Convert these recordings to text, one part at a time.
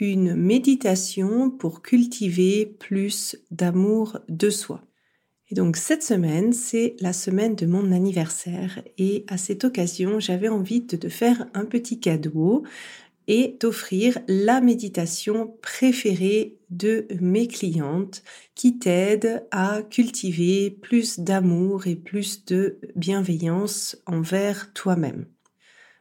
une méditation pour cultiver plus d'amour de soi. Et donc cette semaine, c'est la semaine de mon anniversaire et à cette occasion, j'avais envie de te faire un petit cadeau et t'offrir la méditation préférée de mes clientes qui t'aide à cultiver plus d'amour et plus de bienveillance envers toi-même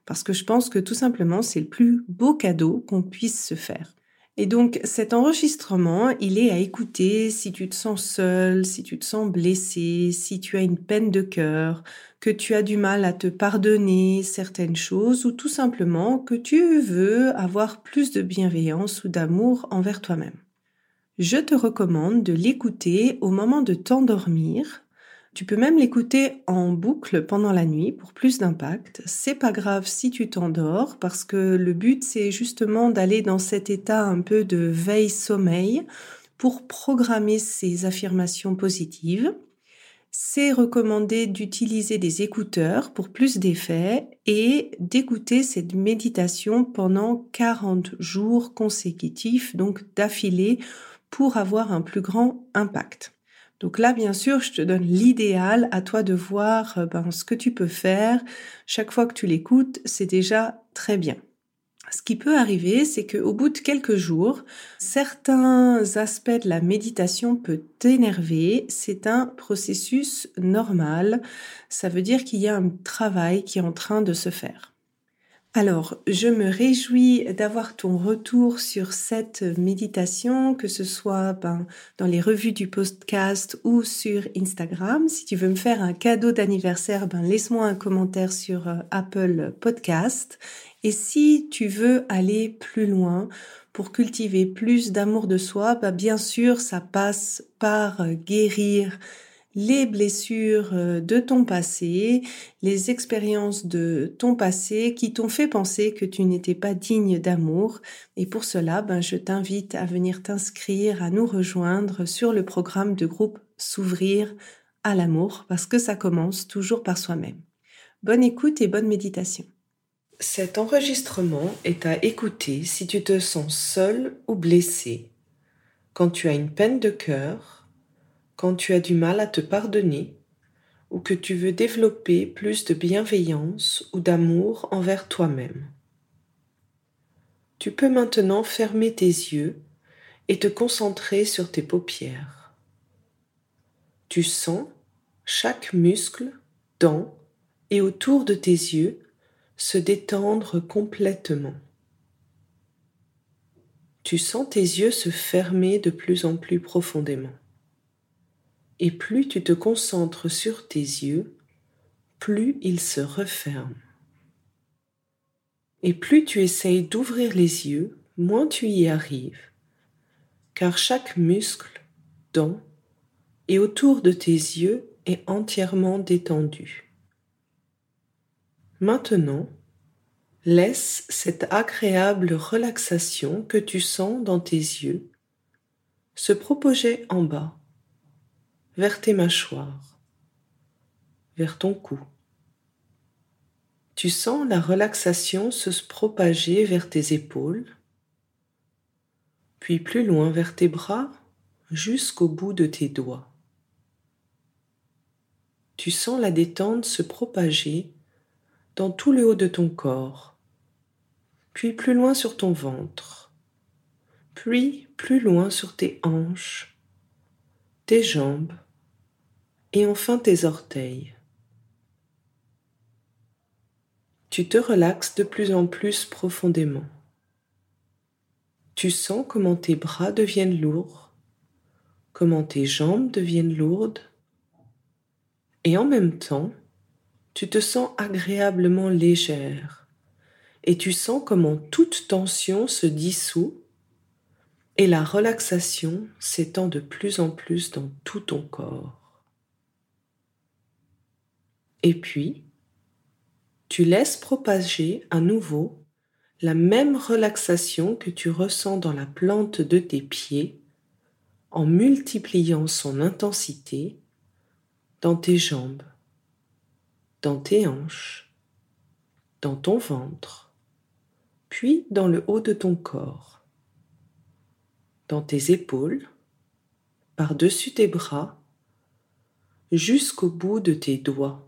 parce que je pense que tout simplement c'est le plus beau cadeau qu'on puisse se faire. Et donc cet enregistrement, il est à écouter si tu te sens seul, si tu te sens blessé, si tu as une peine de cœur, que tu as du mal à te pardonner certaines choses ou tout simplement que tu veux avoir plus de bienveillance ou d'amour envers toi-même. Je te recommande de l'écouter au moment de t'endormir tu peux même l'écouter en boucle pendant la nuit pour plus d'impact. C'est pas grave si tu t'endors parce que le but c'est justement d'aller dans cet état un peu de veille sommeil pour programmer ces affirmations positives. C'est recommandé d'utiliser des écouteurs pour plus d'effets et d'écouter cette méditation pendant 40 jours consécutifs, donc d'affilée, pour avoir un plus grand impact. Donc là, bien sûr, je te donne l'idéal, à toi de voir euh, ben, ce que tu peux faire. Chaque fois que tu l'écoutes, c'est déjà très bien. Ce qui peut arriver, c'est qu'au bout de quelques jours, certains aspects de la méditation peuvent t'énerver. C'est un processus normal. Ça veut dire qu'il y a un travail qui est en train de se faire. Alors, je me réjouis d'avoir ton retour sur cette méditation, que ce soit ben, dans les revues du podcast ou sur Instagram. Si tu veux me faire un cadeau d'anniversaire, ben, laisse-moi un commentaire sur euh, Apple Podcast. Et si tu veux aller plus loin pour cultiver plus d'amour de soi, ben, bien sûr, ça passe par euh, guérir les blessures euh, de ton passé, les expériences de ton passé qui t'ont fait penser que tu n'étais pas digne d'amour. Et pour cela, ben, je t'invite à venir t'inscrire, à nous rejoindre sur le programme de groupe S'ouvrir à l'amour, parce que ça commence toujours par soi-même. Bonne écoute et bonne méditation. Cet enregistrement est à écouter si tu te sens seul ou blessé, quand tu as une peine de cœur, quand tu as du mal à te pardonner ou que tu veux développer plus de bienveillance ou d'amour envers toi-même. Tu peux maintenant fermer tes yeux et te concentrer sur tes paupières. Tu sens chaque muscle, dent et autour de tes yeux se détendre complètement. Tu sens tes yeux se fermer de plus en plus profondément. Et plus tu te concentres sur tes yeux, plus ils se referment. Et plus tu essayes d'ouvrir les yeux, moins tu y arrives, car chaque muscle, dent et autour de tes yeux est entièrement détendu. Maintenant, laisse cette agréable relaxation que tu sens dans tes yeux se propager en bas vers tes mâchoires, vers ton cou. Tu sens la relaxation se propager vers tes épaules, puis plus loin vers tes bras jusqu'au bout de tes doigts. Tu sens la détente se propager dans tout le haut de ton corps, puis plus loin sur ton ventre, puis plus loin sur tes hanches, tes jambes, et enfin tes orteils. tu te relaxes de plus en plus profondément. Tu sens comment tes bras deviennent lourds, comment tes jambes deviennent lourdes, et en même temps, tu te sens agréablement légère, et tu sens comment toute tension se dissout, et la relaxation s'étend de plus en plus dans tout ton corps. Et puis, tu laisses propager à nouveau la même relaxation que tu ressens dans la plante de tes pieds en multipliant son intensité dans tes jambes, dans tes hanches, dans ton ventre, puis dans le haut de ton corps, dans tes épaules, par-dessus tes bras, jusqu'au bout de tes doigts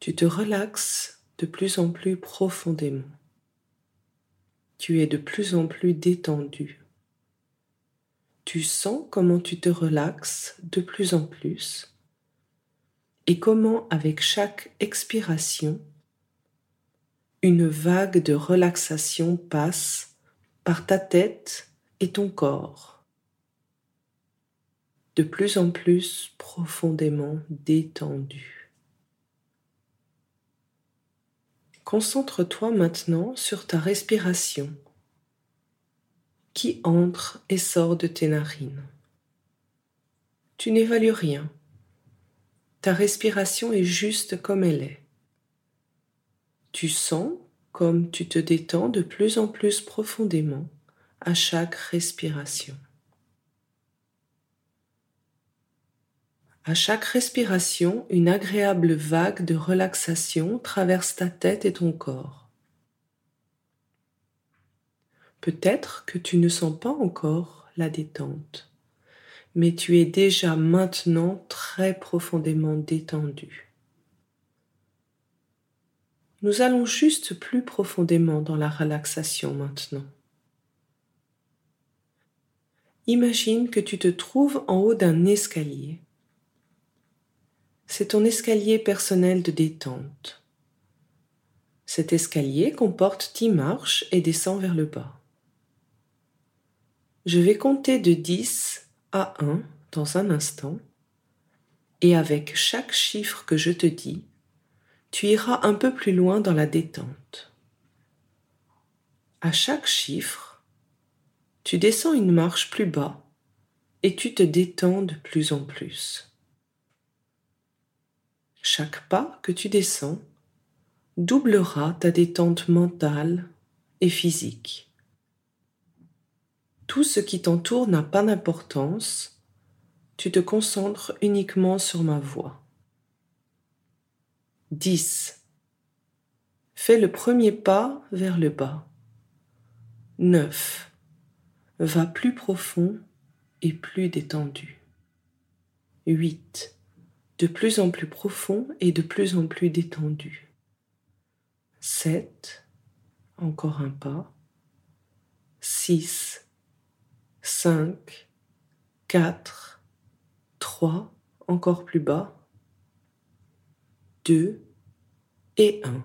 tu te relaxes de plus en plus profondément. Tu es de plus en plus détendu. Tu sens comment tu te relaxes de plus en plus et comment avec chaque expiration, une vague de relaxation passe par ta tête et ton corps, de plus en plus profondément détendu. Concentre-toi maintenant sur ta respiration qui entre et sort de tes narines. Tu n'évalues rien. Ta respiration est juste comme elle est. Tu sens comme tu te détends de plus en plus profondément à chaque respiration. À chaque respiration, une agréable vague de relaxation traverse ta tête et ton corps. Peut-être que tu ne sens pas encore la détente, mais tu es déjà maintenant très profondément détendu. Nous allons juste plus profondément dans la relaxation maintenant. Imagine que tu te trouves en haut d'un escalier c'est ton escalier personnel de détente. Cet escalier comporte dix marches et descend vers le bas. Je vais compter de 10 à 1 dans un instant et avec chaque chiffre que je te dis, tu iras un peu plus loin dans la détente. À chaque chiffre, tu descends une marche plus bas et tu te détends de plus en plus. Chaque pas que tu descends doublera ta détente mentale et physique. Tout ce qui t'entoure n'a pas d'importance, tu te concentres uniquement sur ma voix. 10. Fais le premier pas vers le bas. 9. Va plus profond et plus détendu. 8 de plus en plus profond et de plus en plus détendu. 7, encore un pas. 6, 5, 4, 3, encore plus bas. 2 et 1.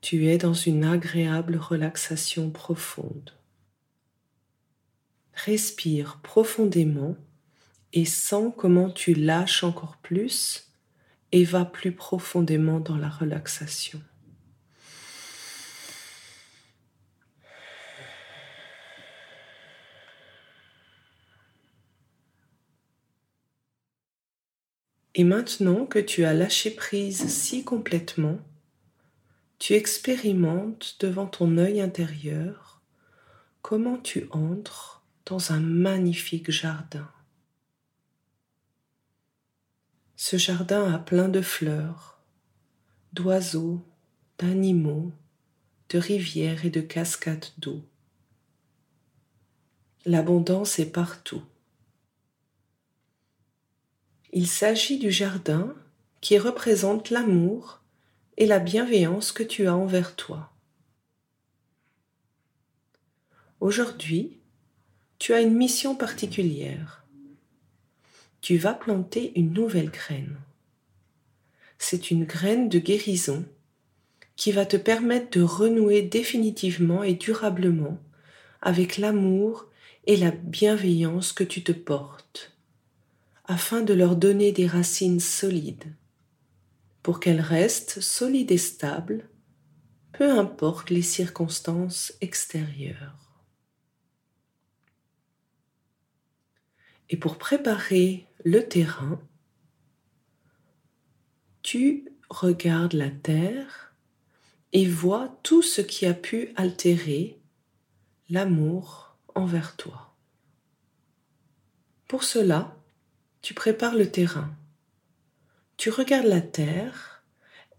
Tu es dans une agréable relaxation profonde. Respire profondément et sens comment tu lâches encore plus et vas plus profondément dans la relaxation. Et maintenant que tu as lâché prise si complètement, tu expérimentes devant ton œil intérieur comment tu entres dans un magnifique jardin. Ce jardin a plein de fleurs, d'oiseaux, d'animaux, de rivières et de cascades d'eau. L'abondance est partout. Il s'agit du jardin qui représente l'amour et la bienveillance que tu as envers toi. Aujourd'hui, tu as une mission particulière tu vas planter une nouvelle graine. c'est une graine de guérison qui va te permettre de renouer définitivement et durablement avec l'amour et la bienveillance que tu te portes, afin de leur donner des racines solides, pour qu'elles restent solides et stables, peu importe les circonstances extérieures. Et pour préparer le terrain, tu regardes la terre et vois tout ce qui a pu altérer l'amour envers toi. Pour cela, tu prépares le terrain. Tu regardes la terre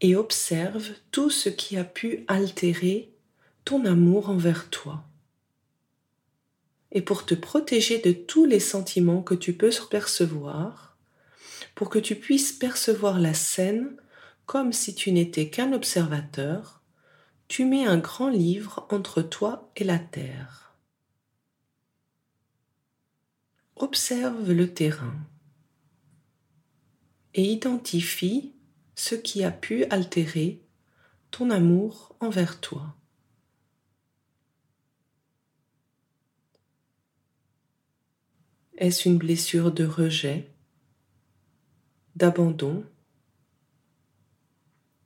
et observes tout ce qui a pu altérer ton amour envers toi. Et pour te protéger de tous les sentiments que tu peux percevoir, pour que tu puisses percevoir la scène comme si tu n'étais qu'un observateur, tu mets un grand livre entre toi et la terre. Observe le terrain et identifie ce qui a pu altérer ton amour envers toi. Est-ce une blessure de rejet, d'abandon,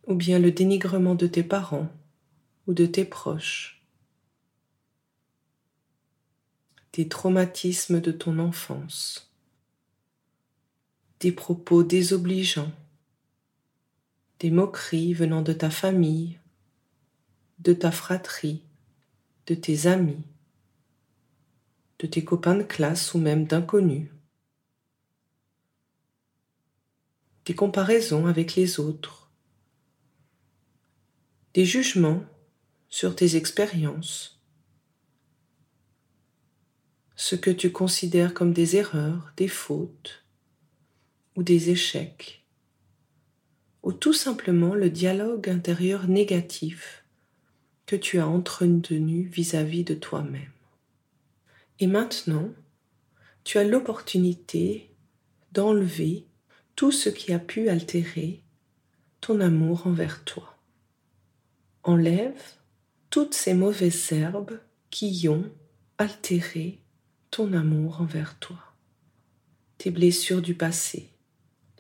ou bien le dénigrement de tes parents ou de tes proches, des traumatismes de ton enfance, des propos désobligeants, des moqueries venant de ta famille, de ta fratrie, de tes amis, de tes copains de classe ou même d'inconnus, des comparaisons avec les autres, des jugements sur tes expériences, ce que tu considères comme des erreurs, des fautes ou des échecs, ou tout simplement le dialogue intérieur négatif que tu as entretenu vis-à-vis de toi-même. Et maintenant, tu as l'opportunité d'enlever tout ce qui a pu altérer ton amour envers toi. Enlève toutes ces mauvaises herbes qui ont altéré ton amour envers toi, tes blessures du passé,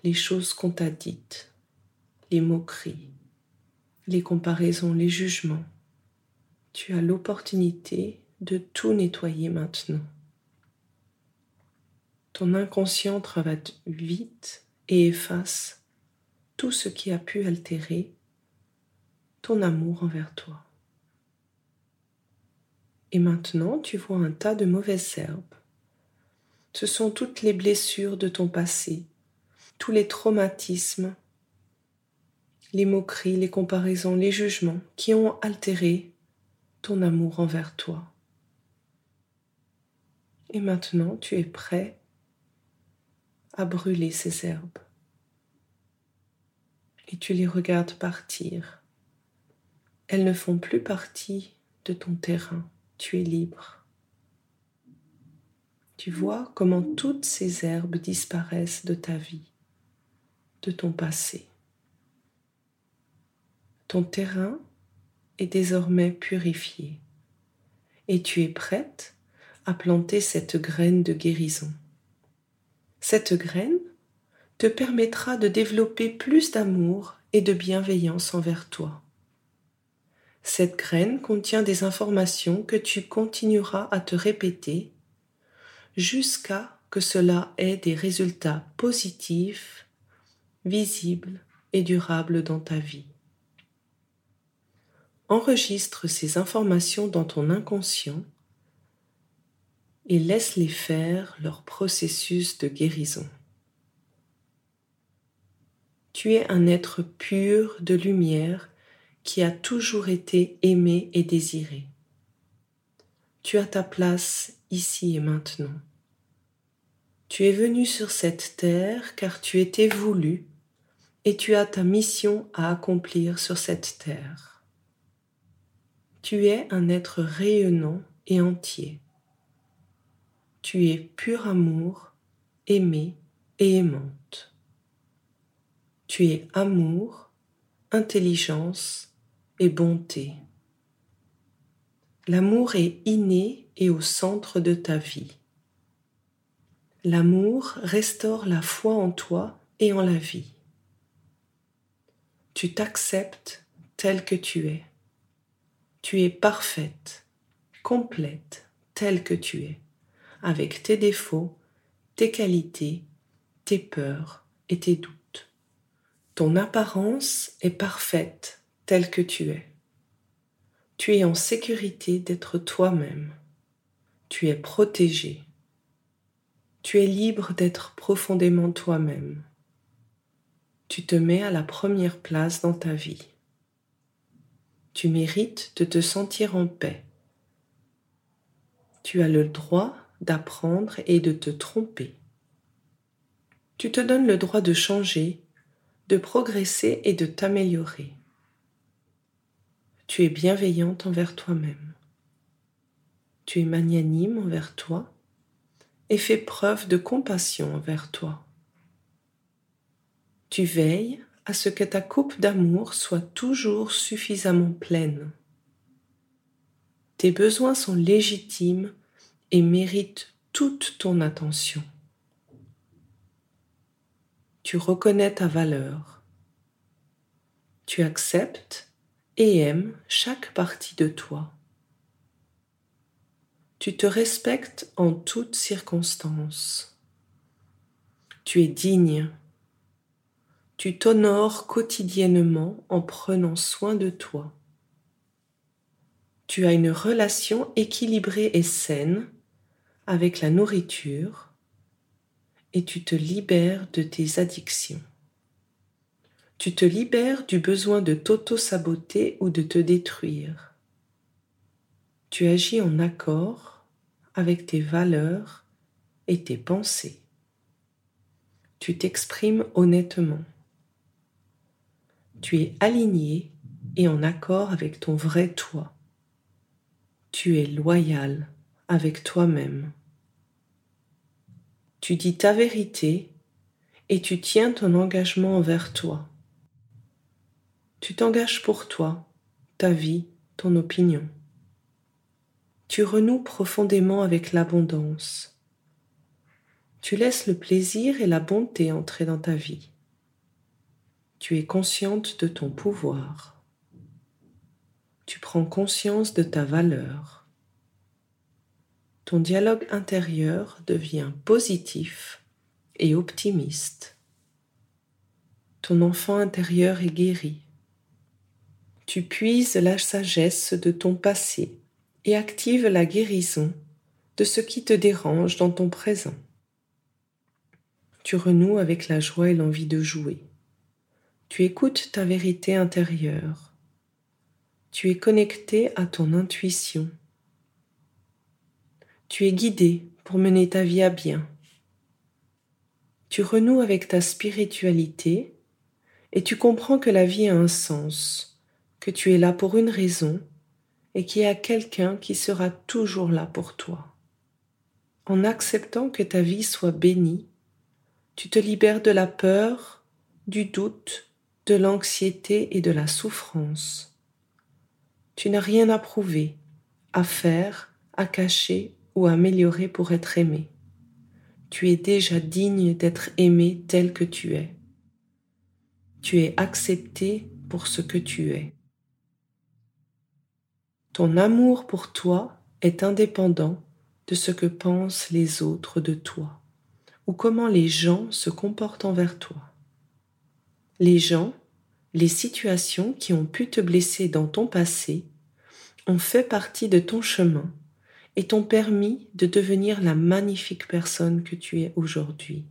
les choses qu'on t'a dites, les moqueries, les comparaisons, les jugements. Tu as l'opportunité de tout nettoyer maintenant. Ton inconscient travaille vite et efface tout ce qui a pu altérer ton amour envers toi. Et maintenant, tu vois un tas de mauvaises herbes. Ce sont toutes les blessures de ton passé, tous les traumatismes, les moqueries, les comparaisons, les jugements qui ont altéré ton amour envers toi. Et maintenant, tu es prêt à brûler ces herbes. Et tu les regardes partir. Elles ne font plus partie de ton terrain tu es libre. Tu vois comment toutes ces herbes disparaissent de ta vie, de ton passé. Ton terrain est désormais purifié et tu es prête à planter cette graine de guérison. Cette graine te permettra de développer plus d'amour et de bienveillance envers toi. Cette graine contient des informations que tu continueras à te répéter jusqu'à que cela ait des résultats positifs, visibles et durables dans ta vie. Enregistre ces informations dans ton inconscient et laisse-les faire leur processus de guérison. Tu es un être pur de lumière qui a toujours été aimé et désiré. Tu as ta place ici et maintenant. Tu es venu sur cette terre car tu étais voulu et tu as ta mission à accomplir sur cette terre. Tu es un être rayonnant et entier. Tu es pur amour, aimé et aimante. Tu es amour, intelligence et bonté. L'amour est inné et au centre de ta vie. L'amour restaure la foi en toi et en la vie. Tu t'acceptes tel que tu es. Tu es parfaite, complète, telle que tu es, avec tes défauts, tes qualités, tes peurs et tes doutes. Ton apparence est parfaite telle que tu es. Tu es en sécurité d'être toi-même. Tu es protégé. Tu es libre d'être profondément toi-même. Tu te mets à la première place dans ta vie. Tu mérites de te sentir en paix. Tu as le droit d'apprendre et de te tromper. Tu te donnes le droit de changer, de progresser et de t'améliorer tu es bienveillante envers toi-même. Tu es magnanime envers toi et fais preuve de compassion envers toi. Tu veilles à ce que ta coupe d'amour soit toujours suffisamment pleine. Tes besoins sont légitimes et méritent toute ton attention. Tu reconnais ta valeur. Tu acceptes et aime chaque partie de toi. Tu te respectes en toutes circonstances. Tu es digne. Tu t'honores quotidiennement en prenant soin de toi. Tu as une relation équilibrée et saine avec la nourriture et tu te libères de tes addictions tu te libères du besoin de t'auto-saboter ou de te détruire. Tu agis en accord avec tes valeurs et tes pensées. Tu t'exprimes honnêtement. Tu es aligné et en accord avec ton vrai toi. Tu es loyal avec toi-même. Tu dis ta vérité et tu tiens ton engagement envers toi. Tu t'engages pour toi, ta vie, ton opinion. Tu renoues profondément avec l'abondance. Tu laisses le plaisir et la bonté entrer dans ta vie. Tu es consciente de ton pouvoir. Tu prends conscience de ta valeur. Ton dialogue intérieur devient positif et optimiste. Ton enfant intérieur est guéri tu puises la sagesse de ton passé et actives la guérison de ce qui te dérange dans ton présent. Tu renoues avec la joie et l'envie de jouer. Tu écoutes ta vérité intérieure. Tu es connecté à ton intuition. Tu es guidé pour mener ta vie à bien. Tu renoues avec ta spiritualité et tu comprends que la vie a un sens que tu es là pour une raison et qu'il y a quelqu'un qui sera toujours là pour toi. En acceptant que ta vie soit bénie, tu te libères de la peur, du doute, de l'anxiété et de la souffrance. Tu n'as rien à prouver, à faire, à cacher ou améliorer pour être aimé. Tu es déjà digne d'être aimé tel que tu es. Tu es accepté pour ce que tu es. Ton amour pour toi est indépendant de ce que pensent les autres de toi ou comment les gens se comportent envers toi. Les gens, les situations qui ont pu te blesser dans ton passé ont fait partie de ton chemin et t'ont permis de devenir la magnifique personne que tu es aujourd'hui.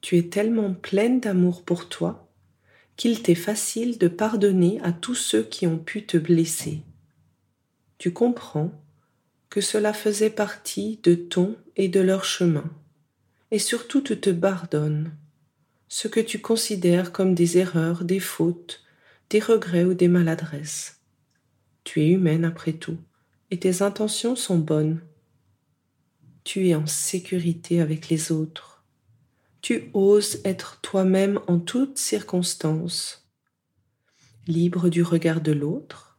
Tu es tellement pleine d'amour pour toi qu'il t'est facile de pardonner à tous ceux qui ont pu te blesser. Tu comprends que cela faisait partie de ton et de leur chemin, et surtout tu te pardonnes ce que tu considères comme des erreurs, des fautes, des regrets ou des maladresses. Tu es humaine après tout, et tes intentions sont bonnes. Tu es en sécurité avec les autres. tu oses être toi-même en toutes circonstances, libre du regard de l'autre,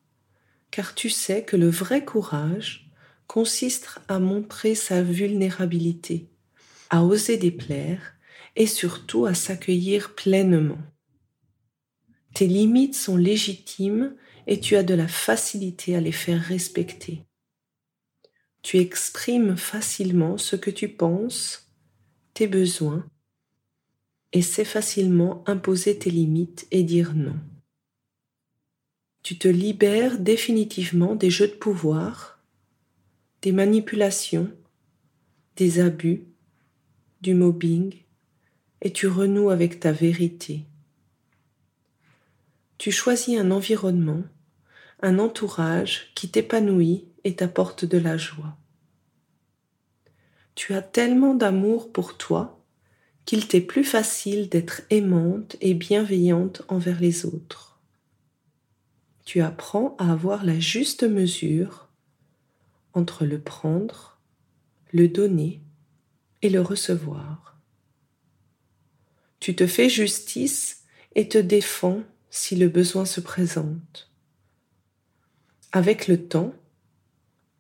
car tu sais que le vrai courage consiste à montrer sa vulnérabilité, à oser déplaire et surtout à s'accueillir pleinement. Tes limites sont légitimes et tu as de la facilité à les faire respecter. Tu exprimes facilement ce que tu penses, tes besoins, et sais facilement imposer tes limites et dire non. Tu te libères définitivement des jeux de pouvoir, des manipulations, des abus, du mobbing, et tu renoues avec ta vérité. Tu choisis un environnement, un entourage qui t'épanouit et t'apporte de la joie. Tu as tellement d'amour pour toi qu'il t'est plus facile d'être aimante et bienveillante envers les autres. Tu apprends à avoir la juste mesure entre le prendre, le donner et le recevoir. Tu te fais justice et te défends si le besoin se présente. Avec le temps,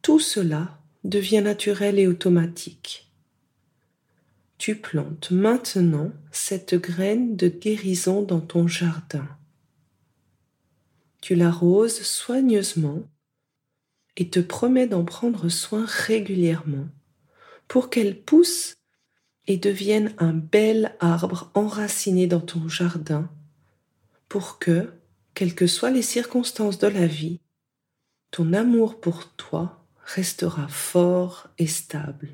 tout cela devient naturel et automatique. Tu plantes maintenant cette graine de guérison dans ton jardin. Tu l'arroses soigneusement et te promets d'en prendre soin régulièrement pour qu'elle pousse et devienne un bel arbre enraciné dans ton jardin pour que, quelles que soient les circonstances de la vie, ton amour pour toi restera fort et stable.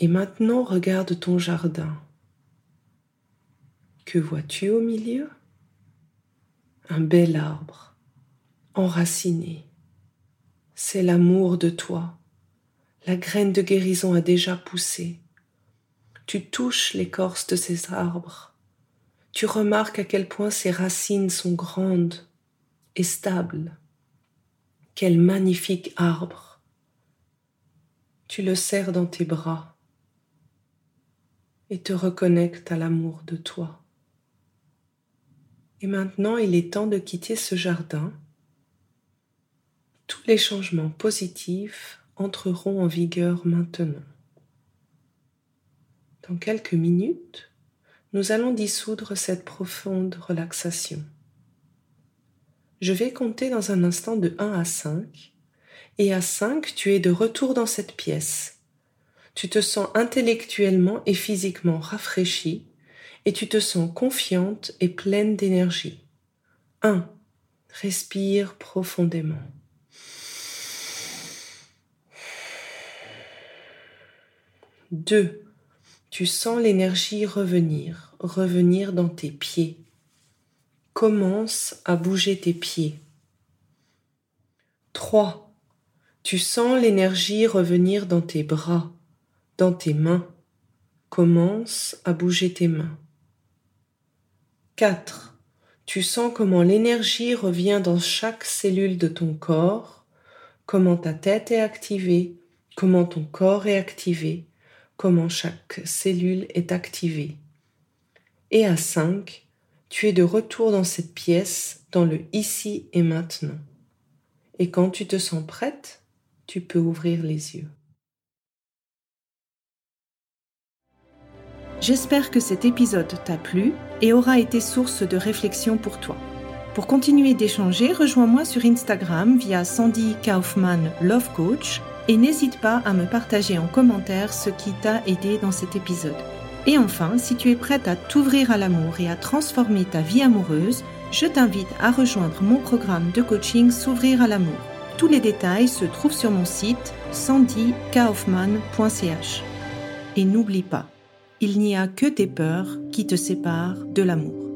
Et maintenant regarde ton jardin. Que vois-tu au milieu? Un bel arbre, enraciné. C'est l'amour de toi. La graine de guérison a déjà poussé. Tu touches l'écorce de ces arbres. Tu remarques à quel point ses racines sont grandes et stables. Quel magnifique arbre. Tu le serres dans tes bras et te reconnectes à l'amour de toi. Et maintenant, il est temps de quitter ce jardin. Tous les changements positifs entreront en vigueur maintenant. Dans quelques minutes, nous allons dissoudre cette profonde relaxation. Je vais compter dans un instant de 1 à 5, et à 5, tu es de retour dans cette pièce. Tu te sens intellectuellement et physiquement rafraîchi, et tu te sens confiante et pleine d'énergie. 1. Respire profondément. 2. Tu sens l'énergie revenir, revenir dans tes pieds commence à bouger tes pieds. 3. Tu sens l'énergie revenir dans tes bras, dans tes mains. Commence à bouger tes mains. 4. Tu sens comment l'énergie revient dans chaque cellule de ton corps, comment ta tête est activée, comment ton corps est activé, comment chaque cellule est activée. Et à 5, tu es de retour dans cette pièce, dans le ici et maintenant. Et quand tu te sens prête, tu peux ouvrir les yeux. J'espère que cet épisode t'a plu et aura été source de réflexion pour toi. Pour continuer d'échanger, rejoins-moi sur Instagram via Sandy Kaufman Love Coach et n'hésite pas à me partager en commentaire ce qui t'a aidé dans cet épisode. Et enfin, si tu es prête à t'ouvrir à l'amour et à transformer ta vie amoureuse, je t'invite à rejoindre mon programme de coaching S'ouvrir à l'amour. Tous les détails se trouvent sur mon site sandykaufman.ch. Et n'oublie pas, il n'y a que tes peurs qui te séparent de l'amour.